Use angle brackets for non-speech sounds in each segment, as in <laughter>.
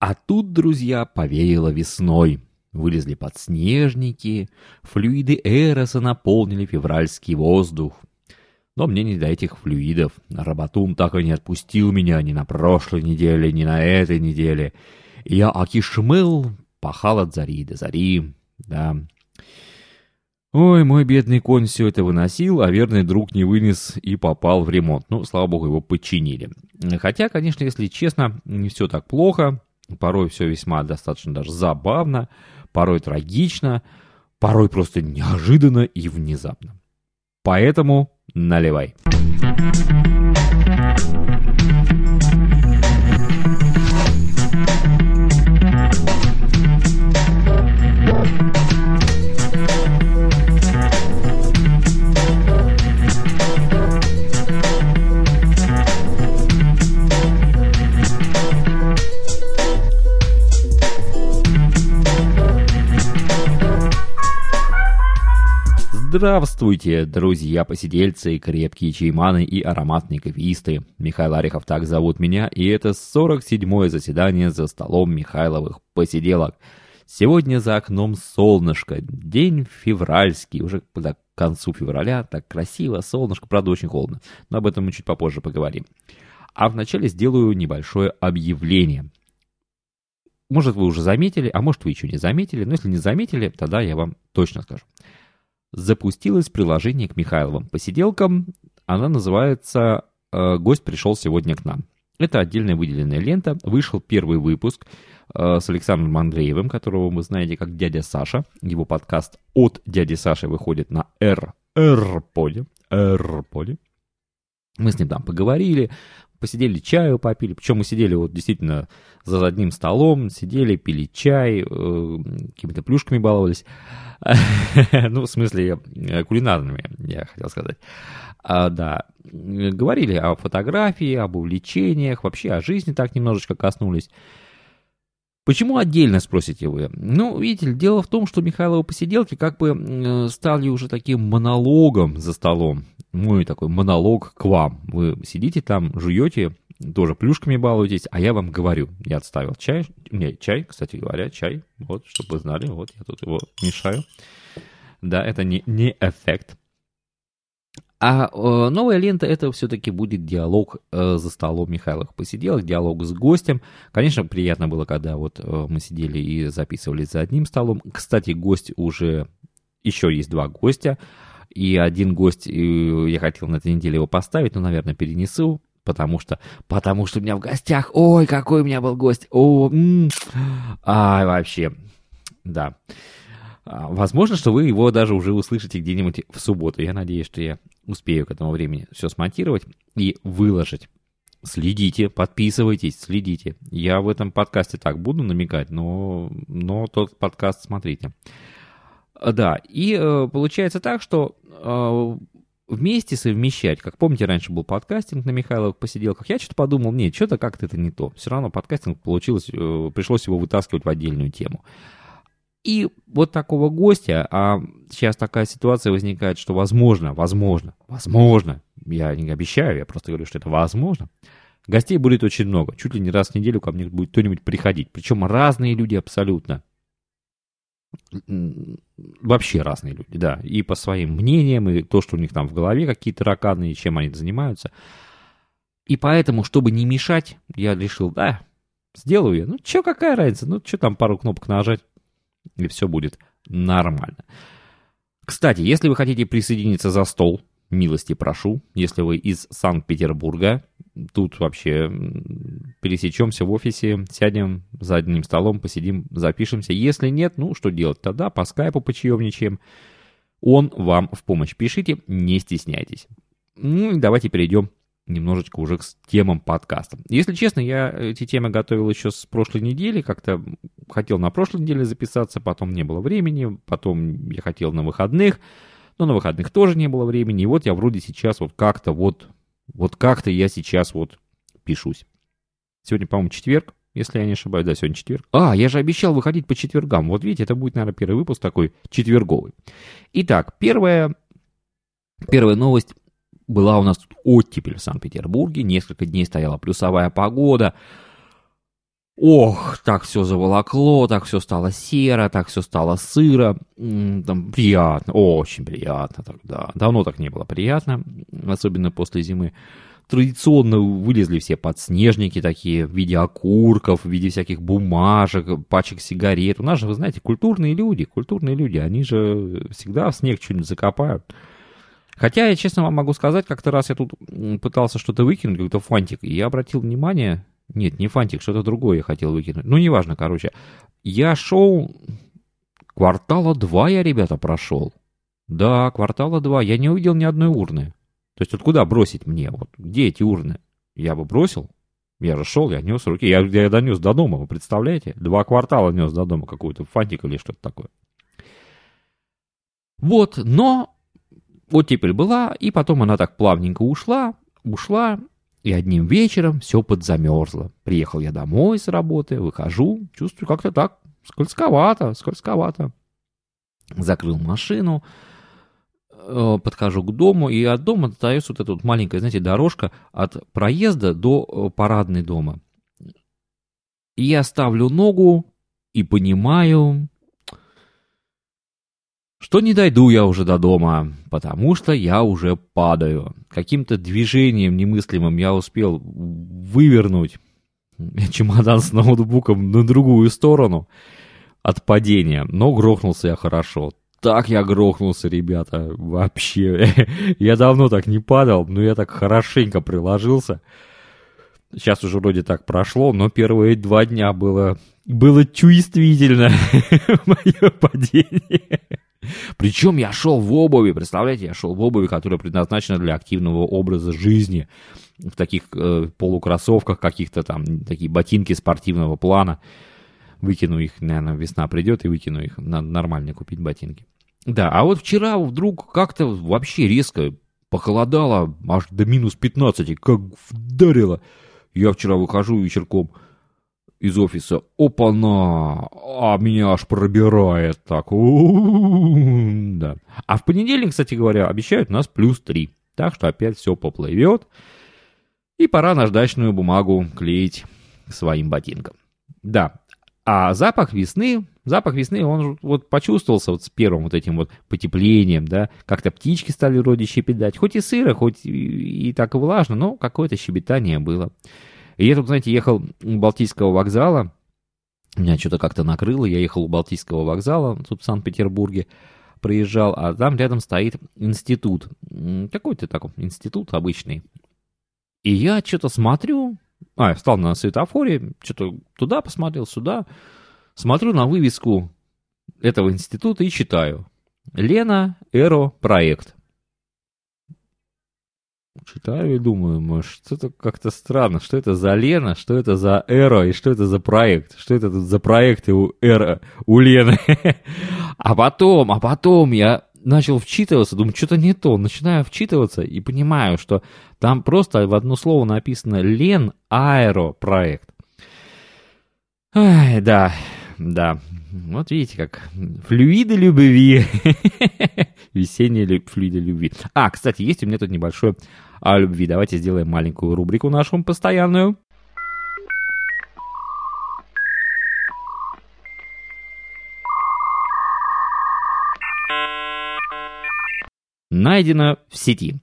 А тут, друзья, повеяло весной. Вылезли подснежники, флюиды Эроса наполнили февральский воздух. Но мне не до этих флюидов. Работун так и не отпустил меня ни на прошлой неделе, ни на этой неделе. И я акишмыл пахал от зари до зари. Да. Ой, мой бедный конь все это выносил, а верный друг не вынес и попал в ремонт. Ну, слава богу, его починили. Хотя, конечно, если честно, не все так плохо. Порой все весьма достаточно даже забавно, порой трагично, порой просто неожиданно и внезапно. Поэтому наливай. Здравствуйте, друзья-посидельцы, крепкие чайманы и ароматные кофеисты. Михаил Арихов так зовут меня, и это 47-е заседание за столом Михайловых посиделок. Сегодня за окном солнышко, день февральский, уже к концу февраля, так красиво, солнышко, правда очень холодно, но об этом мы чуть попозже поговорим. А вначале сделаю небольшое объявление. Может, вы уже заметили, а может, вы еще не заметили, но если не заметили, тогда я вам точно скажу запустилось приложение к Михайловым посиделкам. Она называется э, «Гость пришел сегодня к нам». Это отдельная выделенная лента. Вышел первый выпуск э, с Александром Андреевым, которого вы знаете как «Дядя Саша». Его подкаст от «Дяди Саши» выходит на R, R-поле. R-поле. Мы с ним там поговорили, посидели чаю попили. Причем мы сидели вот действительно за одним столом, сидели, пили чай, э, какими-то плюшками баловались. <laughs> ну, в смысле, э, кулинарными, я хотел сказать. А, да, говорили о фотографии, об увлечениях, вообще о жизни так немножечко коснулись. Почему отдельно, спросите вы? Ну, видите дело в том, что Михайловы посиделки как бы стали уже таким монологом за столом. Мой такой монолог к вам. Вы сидите там, жуете, тоже плюшками балуетесь, а я вам говорю. Я отставил чай. Не, чай, кстати говоря, чай. Вот, чтобы вы знали, вот я тут его мешаю. Да, это не, не эффект. А э, новая лента это все-таки будет диалог э, за столом Михайловых посиделок, диалог с гостем. Конечно, приятно было, когда вот э, мы сидели и записывались за одним столом. Кстати, гость уже, еще есть два гостя. И один гость, я хотел на этой неделе его поставить, но, наверное, перенесу, потому что, потому что у меня в гостях, ой, какой у меня был гость, о, м-м, а, вообще, да. А, возможно, что вы его даже уже услышите где-нибудь в субботу. Я надеюсь, что я успею к этому времени все смонтировать и выложить. Следите, подписывайтесь, следите. Я в этом подкасте так буду намекать, но, но тот подкаст смотрите. Да, и э, получается так, что э, вместе совмещать, как помните, раньше был подкастинг на Михайловых посиделках, я что-то подумал, нет, что-то как-то это не то. Все равно подкастинг получилось, э, пришлось его вытаскивать в отдельную тему. И вот такого гостя, а сейчас такая ситуация возникает, что возможно, возможно, возможно, я не обещаю, я просто говорю, что это возможно, гостей будет очень много. Чуть ли не раз в неделю ко мне будет кто-нибудь приходить. Причем разные люди абсолютно. Вообще разные люди, да. И по своим мнениям, и то, что у них там в голове какие-то раканы, и чем они занимаются. И поэтому, чтобы не мешать, я решил, да, сделаю я. Ну, что, какая разница? Ну, что там пару кнопок нажать? И все будет нормально. Кстати, если вы хотите присоединиться за стол, милости прошу. Если вы из Санкт-Петербурга, тут вообще пересечемся в офисе, сядем за одним столом, посидим, запишемся. Если нет, ну что делать тогда? По скайпу почаевничаем. Он вам в помощь. Пишите, не стесняйтесь. Ну и давайте перейдем немножечко уже к темам подкаста. Если честно, я эти темы готовил еще с прошлой недели, как-то хотел на прошлой неделе записаться, потом не было времени, потом я хотел на выходных, но на выходных тоже не было времени, и вот я вроде сейчас вот как-то вот, вот как-то я сейчас вот пишусь. Сегодня, по-моему, четверг, если я не ошибаюсь, да, сегодня четверг. А, я же обещал выходить по четвергам. Вот видите, это будет, наверное, первый выпуск такой четверговый. Итак, первая, первая новость была у нас тут оттепель в Санкт-Петербурге, несколько дней стояла плюсовая погода. Ох, так все заволокло, так все стало серо, так все стало сыро. Там приятно, очень приятно тогда. Давно так не было приятно, особенно после зимы. Традиционно вылезли все подснежники такие в виде окурков, в виде всяких бумажек, пачек сигарет. У нас же, вы знаете, культурные люди, культурные люди, они же всегда в снег что-нибудь закопают. Хотя, я честно вам могу сказать, как-то раз я тут пытался что-то выкинуть, какой-то фантик, и я обратил внимание, нет, не фантик, что-то другое я хотел выкинуть. Ну, неважно, короче. Я шел... Квартала два я, ребята, прошел. Да, квартала два. Я не увидел ни одной урны. То есть вот куда бросить мне? Вот где эти урны? Я бы бросил. Я же шел, я нес руки. Я, я донес до дома, вы представляете? Два квартала нес до дома какую-то фантик или что-то такое. Вот, но вот теперь была, и потом она так плавненько ушла, ушла, и одним вечером все подзамерзло. Приехал я домой с работы, выхожу, чувствую как-то так, скользковато, скользковато. Закрыл машину, э, подхожу к дому, и от дома остается вот эта вот маленькая, знаете, дорожка от проезда до э, парадной дома. И я ставлю ногу и понимаю, что не дойду я уже до дома, потому что я уже падаю. Каким-то движением немыслимым я успел вывернуть <laughs> чемодан с ноутбуком на другую сторону от падения, но грохнулся я хорошо. Так я грохнулся, ребята, вообще. <laughs> я давно так не падал, но я так хорошенько приложился. Сейчас уже вроде так прошло, но первые два дня было, было чувствительно <laughs> мое падение. Причем я шел в обуви, представляете, я шел в обуви, которая предназначена для активного образа жизни, в таких э, полукроссовках каких-то там, такие ботинки спортивного плана. Выкину их, наверное, весна придет и выкину их. Надо нормально купить ботинки. Да, а вот вчера вдруг как-то вообще резко похолодало, аж до минус 15, как вдарило. Я вчера выхожу вечерком, из офиса. Опа-на! А меня аж пробирает так. Да. А в понедельник, кстати говоря, обещают нас плюс 3. Так что опять все поплывет. И пора наждачную бумагу клеить своим ботинкам. Да. А запах весны, запах весны, он вот почувствовался вот с первым вот этим вот потеплением, да, как-то птички стали вроде щебетать, хоть и сыро, хоть и, и так и влажно, но какое-то щебетание было. И я тут, знаете, ехал у Балтийского вокзала, меня что-то как-то накрыло, я ехал у Балтийского вокзала, тут в Санкт-Петербурге, проезжал, а там рядом стоит институт, какой-то такой институт обычный. И я что-то смотрю, а, я встал на светофоре, что-то туда посмотрел, сюда, смотрю на вывеску этого института и читаю. Лена Эро проект. Читаю и думаю, что-то как-то странно. Что это за Лена, что это за Эро и что это за проект? Что это тут за проекты у Эро, у Лены? <laughs> А потом, а потом я начал вчитываться, думаю, что-то не то. Начинаю вчитываться и понимаю, что там просто в одно слово написано Лен Аэро проект. Ай, да, да. Вот видите, как флюиды любви. <laughs> Весенние флюиды любви. А, кстати, есть у меня тут небольшое о любви. Давайте сделаем маленькую рубрику нашу постоянную. Найдено в сети.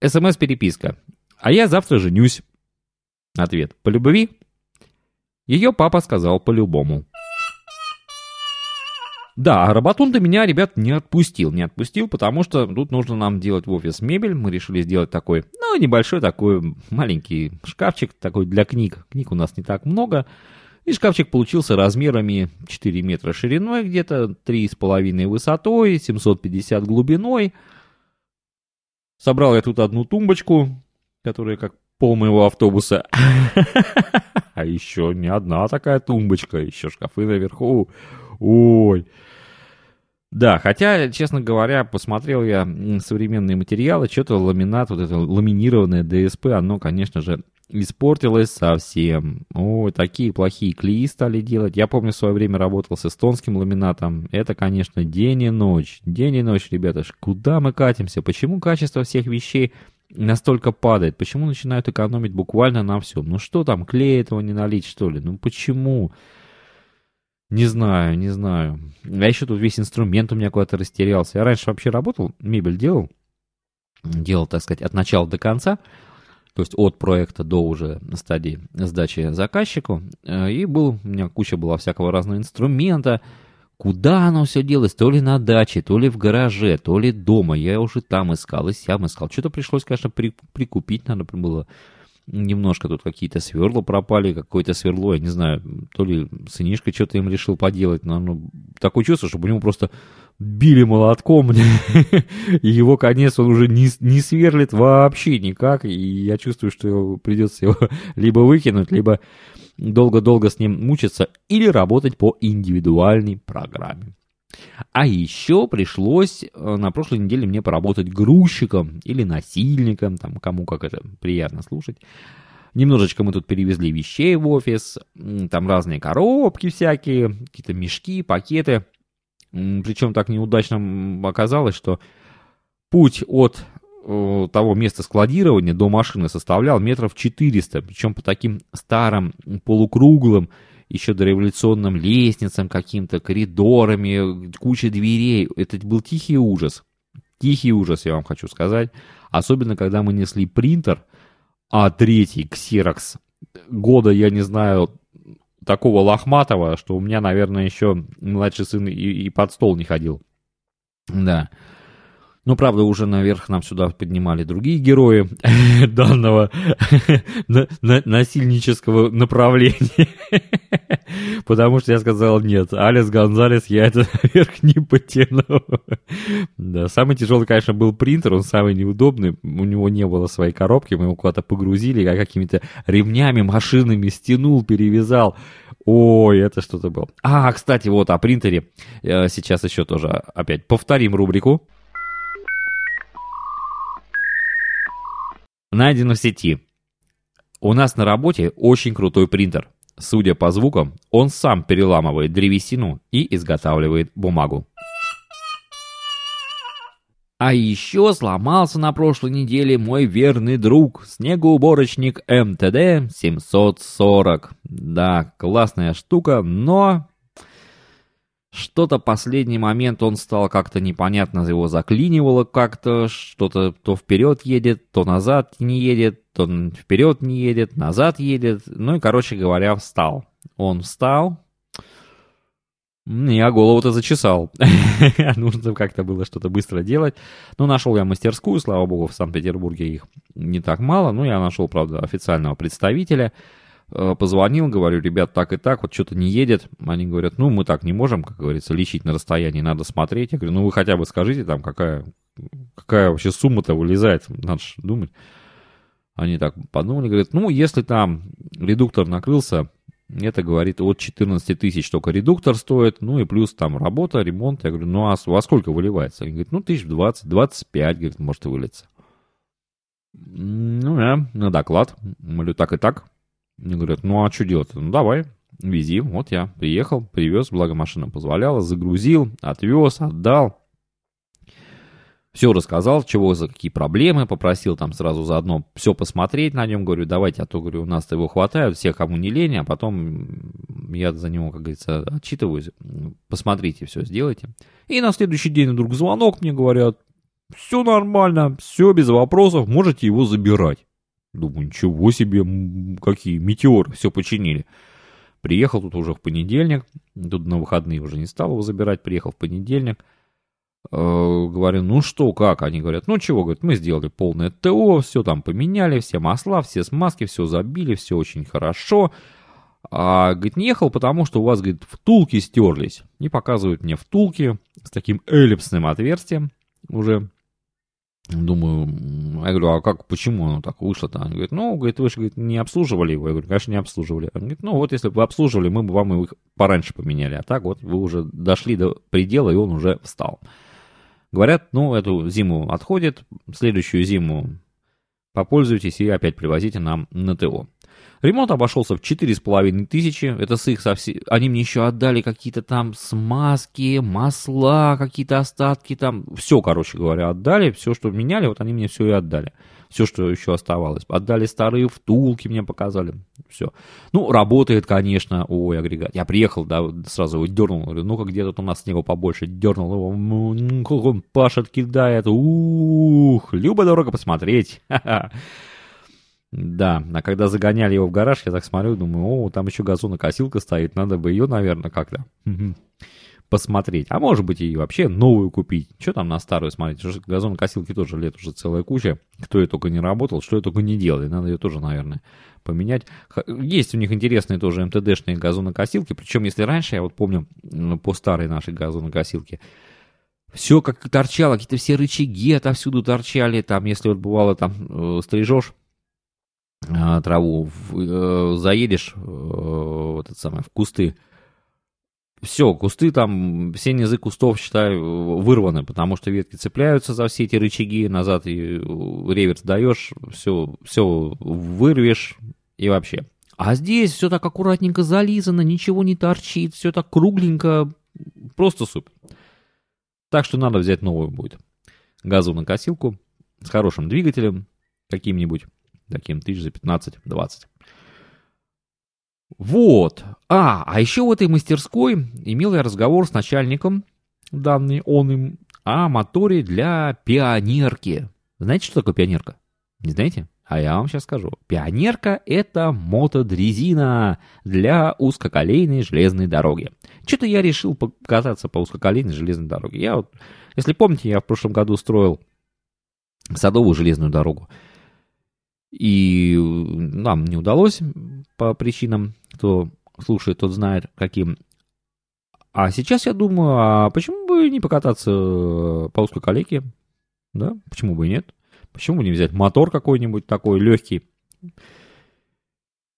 СМС-переписка. А я завтра женюсь. Ответ. По любви? Ее папа сказал по-любому. Да, а Работун-то меня, ребят, не отпустил. Не отпустил, потому что тут нужно нам делать в офис мебель. Мы решили сделать такой, ну, небольшой такой маленький шкафчик такой для книг. Книг у нас не так много. И шкафчик получился размерами 4 метра шириной где-то, 3,5 высотой, 750 глубиной. Собрал я тут одну тумбочку, которая как пол моего автобуса. <laughs> А еще не одна такая тумбочка, еще шкафы наверху. Ой. Да, хотя, честно говоря, посмотрел я современные материалы, что-то ламинат, вот это ламинированное ДСП, оно, конечно же, испортилось совсем. Ой, такие плохие клеи стали делать. Я помню, в свое время работал с эстонским ламинатом. Это, конечно, день и ночь. День и ночь, ребята. Куда мы катимся? Почему качество всех вещей настолько падает? Почему начинают экономить буквально на всем? Ну что там, клей этого не налить, что ли? Ну почему? Не знаю, не знаю. А еще тут весь инструмент у меня куда-то растерялся. Я раньше вообще работал, мебель делал. Делал, так сказать, от начала до конца. То есть от проекта до уже стадии сдачи заказчику. Э, и был, у меня куча была всякого разного инструмента. Куда оно все делось? То ли на даче, то ли в гараже, то ли дома. Я уже там искал, и сям искал. Что-то пришлось, конечно, при, прикупить надо было немножко тут какие-то сверла пропали, какое-то сверло, я не знаю, то ли сынишка что-то им решил поделать, но ну, такое чувство, чтобы у него просто били молотком, <laughs> и его конец он уже не, не сверлит вообще никак, и я чувствую, что придется его <laughs> либо выкинуть, либо долго-долго с ним мучиться, или работать по индивидуальной программе. А еще пришлось э, на прошлой неделе мне поработать грузчиком или насильником, там кому как это приятно слушать. Немножечко мы тут перевезли вещей в офис, там разные коробки всякие, какие-то мешки, пакеты. Причем так неудачно оказалось, что путь от э, того места складирования до машины составлял метров 400, причем по таким старым полукруглым еще дореволюционным лестницам каким-то, коридорами, куча дверей. Это был тихий ужас. Тихий ужас, я вам хочу сказать. Особенно, когда мы несли принтер, а третий, ксерокс, года, я не знаю, такого лохматого, что у меня, наверное, еще младший сын и, и под стол не ходил. Да. Ну, правда, уже наверх нам сюда поднимали другие герои <laughs> данного <laughs> насильнического направления. <laughs> Потому что я сказал, нет, Алис Гонзалес, я это наверх не потяну. Да, самый тяжелый, конечно, был принтер, он самый неудобный. У него не было своей коробки, мы его куда-то погрузили, как какими-то ремнями, машинами стянул, перевязал. Ой, это что-то было. А, кстати, вот о принтере. Э, сейчас еще тоже опять повторим рубрику. Найдено в сети. У нас на работе очень крутой принтер. Судя по звукам, он сам переламывает древесину и изготавливает бумагу. А еще сломался на прошлой неделе мой верный друг, снегоуборочник МТД 740. Да, классная штука, но что-то последний момент он стал как-то непонятно, его заклинивало как-то, что-то то вперед едет, то назад не едет, то вперед не едет, назад едет. Ну и, короче говоря, встал. Он встал, я голову-то зачесал. <laughs> Нужно как-то было что-то быстро делать. Ну, нашел я мастерскую, слава богу, в Санкт-Петербурге их не так мало. Ну, я нашел, правда, официального представителя. Э, позвонил, говорю, ребят, так и так, вот что-то не едет. Они говорят, ну, мы так не можем, как говорится, лечить на расстоянии, надо смотреть. Я говорю, ну, вы хотя бы скажите там, какая, какая вообще сумма-то вылезает, надо же думать. Они так подумали, говорят, ну, если там редуктор накрылся, это говорит от 14 тысяч только редуктор стоит, ну и плюс там работа, ремонт. Я говорю, ну а во сколько выливается? Они говорят, ну тысяч 20, 25, говорит, может и вылиться. Ну я на доклад, говорю, так и так. Мне говорят, ну а что делать? Ну давай, вези. Вот я приехал, привез, благо машина позволяла, загрузил, отвез, отдал. Все рассказал, чего за какие проблемы, попросил там сразу заодно все посмотреть на нем, говорю, давайте, а то, говорю, у нас его хватает, всех, кому не лень, а потом я за него, как говорится, отчитываюсь, посмотрите, все сделайте. И на следующий день вдруг звонок мне говорят, все нормально, все без вопросов, можете его забирать. Думаю, ничего себе, какие метеоры, все починили. Приехал тут уже в понедельник, тут на выходные уже не стал его забирать, приехал в понедельник. Э, говорю, ну что, как? Они говорят, ну чего, говорят, мы сделали полное ТО, все там поменяли, все масла, все смазки, все забили, все очень хорошо. А, говорит, не ехал, потому что у вас, говорит, втулки стерлись. И показывают мне втулки с таким эллипсным отверстием уже Думаю, я говорю, а как, почему оно так вышло-то? Они говорят, ну, говорит, вы же говорит, не обслуживали его. Я говорю, конечно, не обслуживали. Он говорит, ну, вот если бы вы обслуживали, мы бы вам их пораньше поменяли. А так вот вы уже дошли до предела, и он уже встал. Говорят, ну, эту зиму отходит, следующую зиму попользуйтесь и опять привозите нам на ТО. Ремонт обошелся в четыре с половиной тысячи. Это с их совсем... Они мне еще отдали какие-то там смазки, масла, какие-то остатки там. Все, короче говоря, отдали. Все, что меняли, вот они мне все и отдали. Все, что еще оставалось. Отдали старые втулки, мне показали. Все. Ну, работает, конечно, ой, агрегат. Я приехал, да, сразу его дернул. Говорю, ну-ка, где тут у нас снега побольше. Дернул его. Он пашет, кидает. Ух, любо дорого посмотреть. Да, а когда загоняли его в гараж, я так смотрю, думаю, о, там еще газонокосилка стоит, надо бы ее, наверное, как-то посмотреть. А может быть и вообще новую купить. Что там на старую смотреть? Газонокосилки тоже лет уже целая куча. Кто я только не работал, что я только не делал. надо ее тоже, наверное, поменять. Есть у них интересные тоже МТДшные газонокосилки. Причем, если раньше, я вот помню, по старой нашей газонокосилке, все как торчало, какие-то все рычаги отовсюду торчали. Там, если вот бывало, там э, стрижешь траву, э, заедешь э, вот это самое, в кусты, все, кусты там, все низы кустов, считаю, вырваны, потому что ветки цепляются за все эти рычаги, назад и реверс даешь, все, все вырвешь и вообще. А здесь все так аккуратненько зализано, ничего не торчит, все так кругленько, просто супер. Так что надо взять новую будет. Газонокосилку с хорошим двигателем, каким-нибудь, таким тысяч за 15-20. Вот. А, а еще в этой мастерской имел я разговор с начальником, данный он им, о моторе для пионерки. Знаете, что такое пионерка? Не знаете? А я вам сейчас скажу. Пионерка – это мотодрезина для узкоколейной железной дороги. Что-то я решил покататься по узкоколейной железной дороге. Я вот, если помните, я в прошлом году строил садовую железную дорогу. И нам не удалось по причинам, кто слушает, тот знает, каким. А сейчас я думаю, а почему бы не покататься по узкой колейке? Да, почему бы и нет? Почему бы не взять мотор какой-нибудь такой легкий?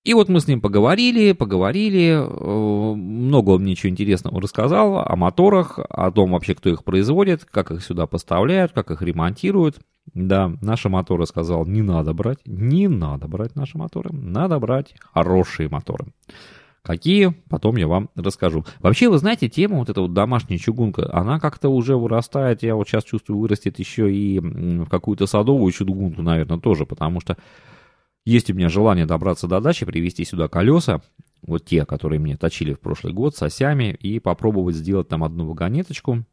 И вот мы с ним поговорили, поговорили, э, много он мне чего интересного рассказал о моторах, о том вообще, кто их производит, как их сюда поставляют, как их ремонтируют. Да, наши моторы сказал, не надо брать, не надо брать наши моторы, надо брать хорошие моторы. Какие, потом я вам расскажу. Вообще, вы знаете, тема вот эта вот домашняя чугунка, она как-то уже вырастает, я вот сейчас чувствую, вырастет еще и в какую-то садовую чугунку, наверное, тоже, потому что есть у меня желание добраться до дачи, привезти сюда колеса, вот те, которые мне точили в прошлый год с осями, и попробовать сделать там одну вагонеточку.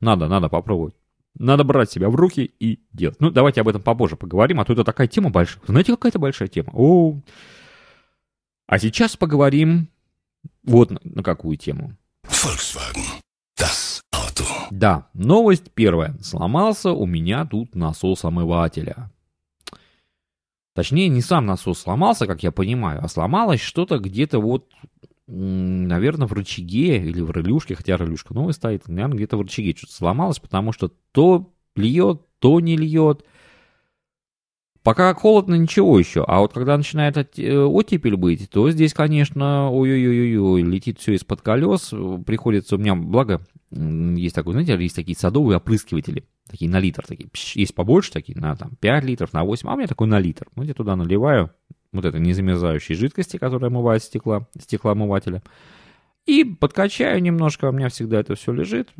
Надо, надо попробовать. Надо брать себя в руки и делать. Ну, давайте об этом попозже поговорим, а то это такая тема большая. Знаете, какая-то большая тема? О, а сейчас поговорим вот на, на какую тему. Volkswagen. Das Auto. Да, новость первая. Сломался у меня тут насос омывателя. Точнее, не сам насос сломался, как я понимаю, а сломалось что-то где-то вот, наверное, в рычаге или в релюшке, хотя релюшка новая стоит, наверное, где-то в рычаге что-то сломалось, потому что то льет, то не льет. Пока холодно, ничего еще. А вот когда начинает э, оттепель быть, то здесь, конечно, ой-ой-ой-ой, летит все из-под колес. Приходится у меня, благо, есть такой, знаете, есть такие садовые опрыскиватели, такие на литр, такие, есть побольше такие, на там 5 литров, на 8, а у меня такой на литр. Вот я туда наливаю вот это незамерзающей жидкости, которая омывает стекла, стеклоомывателя. И подкачаю немножко, у меня всегда это все лежит.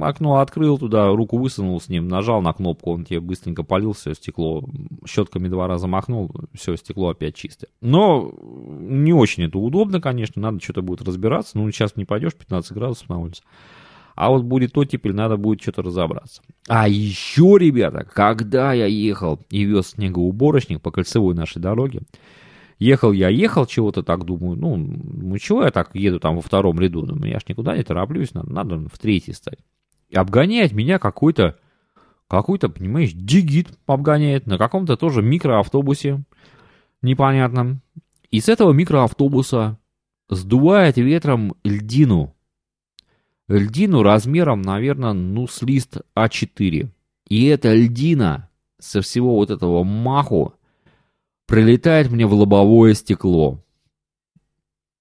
Окно открыл туда, руку высунул с ним, нажал на кнопку, он тебе быстренько полил все стекло, щетками два раза махнул, все, стекло опять чистое. Но не очень это удобно, конечно, надо что-то будет разбираться. Ну, сейчас не пойдешь, 15 градусов на улице. А вот будет оттепель, надо будет что-то разобраться. А еще, ребята, когда я ехал и вез снегоуборочник по кольцевой нашей дороге, Ехал я, ехал, чего-то так думаю, ну, ну чего я так еду там во втором ряду, ну, я ж никуда не тороплюсь, надо, надо в третий стать. И обгоняет меня какой-то, какой-то, понимаешь, дигит обгоняет на каком-то тоже микроавтобусе непонятном. И с этого микроавтобуса сдувает ветром льдину. Льдину размером, наверное, ну, с лист А4. И эта льдина со всего вот этого маху прилетает мне в лобовое стекло.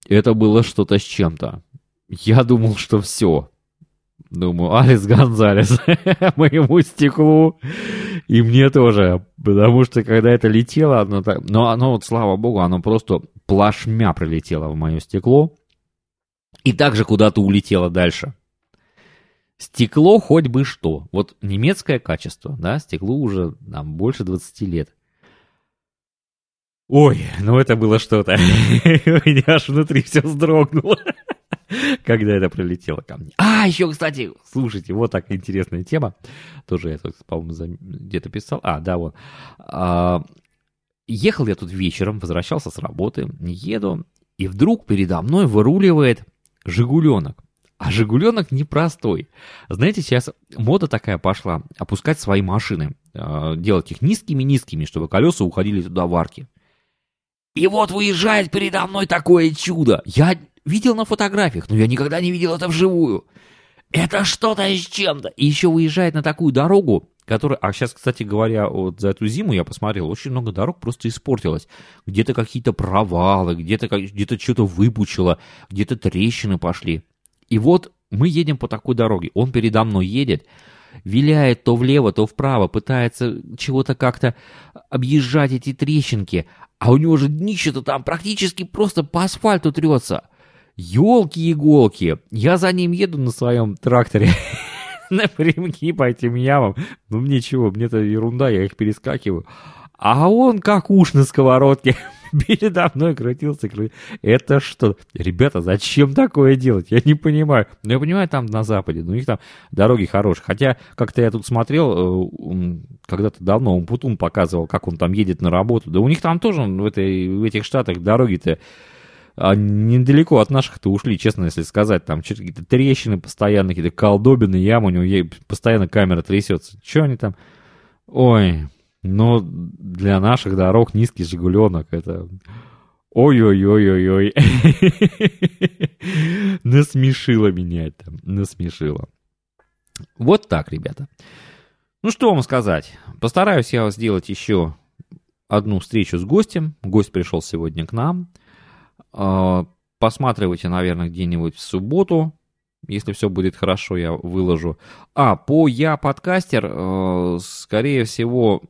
Это было что-то с чем-то. Я думал, что все. Думаю, Алекс Гонзалес <laughs> моему стеклу и мне тоже. Потому что когда это летело, оно так... Но оно, вот, слава богу, оно просто плашмя пролетела в мое стекло и также куда-то улетела дальше. Стекло хоть бы что. Вот немецкое качество, да, стеклу уже там больше 20 лет. Ой, ну это было что-то. <laughs> У меня аж внутри все вздрогнуло, <laughs> когда это пролетело ко мне. А, еще, кстати, слушайте, вот такая интересная тема. Тоже я по-моему, где-то писал. А, да, вот. А, ехал я тут вечером, возвращался с работы, еду, и вдруг передо мной выруливает «Жигуленок». А «Жигуленок» непростой. Знаете, сейчас мода такая пошла, опускать свои машины, э, делать их низкими-низкими, чтобы колеса уходили туда в арки. И вот выезжает передо мной такое чудо. Я видел на фотографиях, но я никогда не видел это вживую. Это что-то с чем-то. И еще выезжает на такую дорогу, которая... А сейчас, кстати говоря, вот за эту зиму я посмотрел, очень много дорог просто испортилось. Где-то какие-то провалы, где-то где что-то выпучило, где-то трещины пошли. И вот мы едем по такой дороге, он передо мной едет, виляет то влево, то вправо, пытается чего-то как-то объезжать эти трещинки, а у него же днище-то там практически просто по асфальту трется. Елки-иголки, я за ним еду на своем тракторе <laughs> напрямки по этим ямам. Ну мне чего, мне-то ерунда, я их перескакиваю. А он как уж на сковородке. <laughs> передо мной крутился, крутился. Это что? Ребята, зачем такое делать? Я не понимаю. Ну, я понимаю, там на Западе, но у них там дороги хорошие. Хотя, как-то я тут смотрел, э, когда-то давно Умпутун показывал, как он там едет на работу. Да у них там тоже в, этой, в этих штатах дороги-то а недалеко от наших-то ушли, честно, если сказать. Там какие-то трещины постоянно, какие-то колдобины, ямы, у него постоянно камера трясется. Что они там? Ой, но для наших дорог низкий «Жигуленок» — это... Ой-ой-ой-ой-ой. <laughs> Насмешило меня это. Насмешило. Вот так, ребята. Ну, что вам сказать. Постараюсь я сделать еще одну встречу с гостем. Гость пришел сегодня к нам. А, посматривайте, наверное, где-нибудь в субботу. Если все будет хорошо, я выложу. А, по «Я подкастер», э, скорее всего,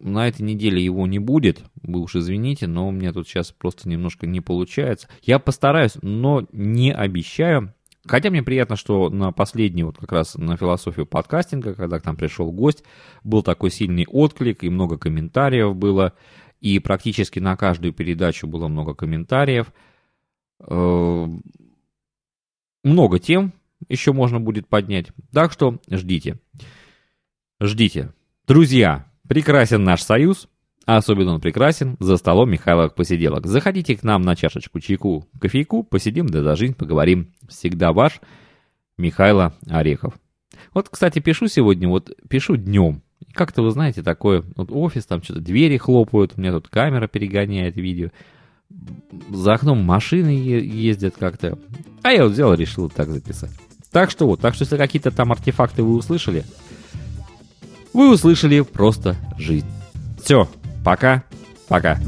на этой неделе его не будет, вы уж извините, но у меня тут сейчас просто немножко не получается. Я постараюсь, но не обещаю. Хотя мне приятно, что на последний, вот как раз на философию подкастинга, когда к нам пришел гость, был такой сильный отклик и много комментариев было. И практически на каждую передачу было много комментариев. Э, много тем еще можно будет поднять. Так что ждите. Ждите. Друзья, Прекрасен наш союз, а особенно он прекрасен за столом Михайловых посиделок. Заходите к нам на чашечку чайку, кофейку, посидим, да за жизнь поговорим. Всегда ваш Михайло Орехов. Вот, кстати, пишу сегодня, вот пишу днем. Как-то, вы знаете, такое, вот офис, там что-то двери хлопают, у меня тут камера перегоняет видео. За окном машины ездят как-то. А я вот взял и решил так записать. Так что вот, так что если какие-то там артефакты вы услышали, вы услышали просто жизнь. Все, пока, пока.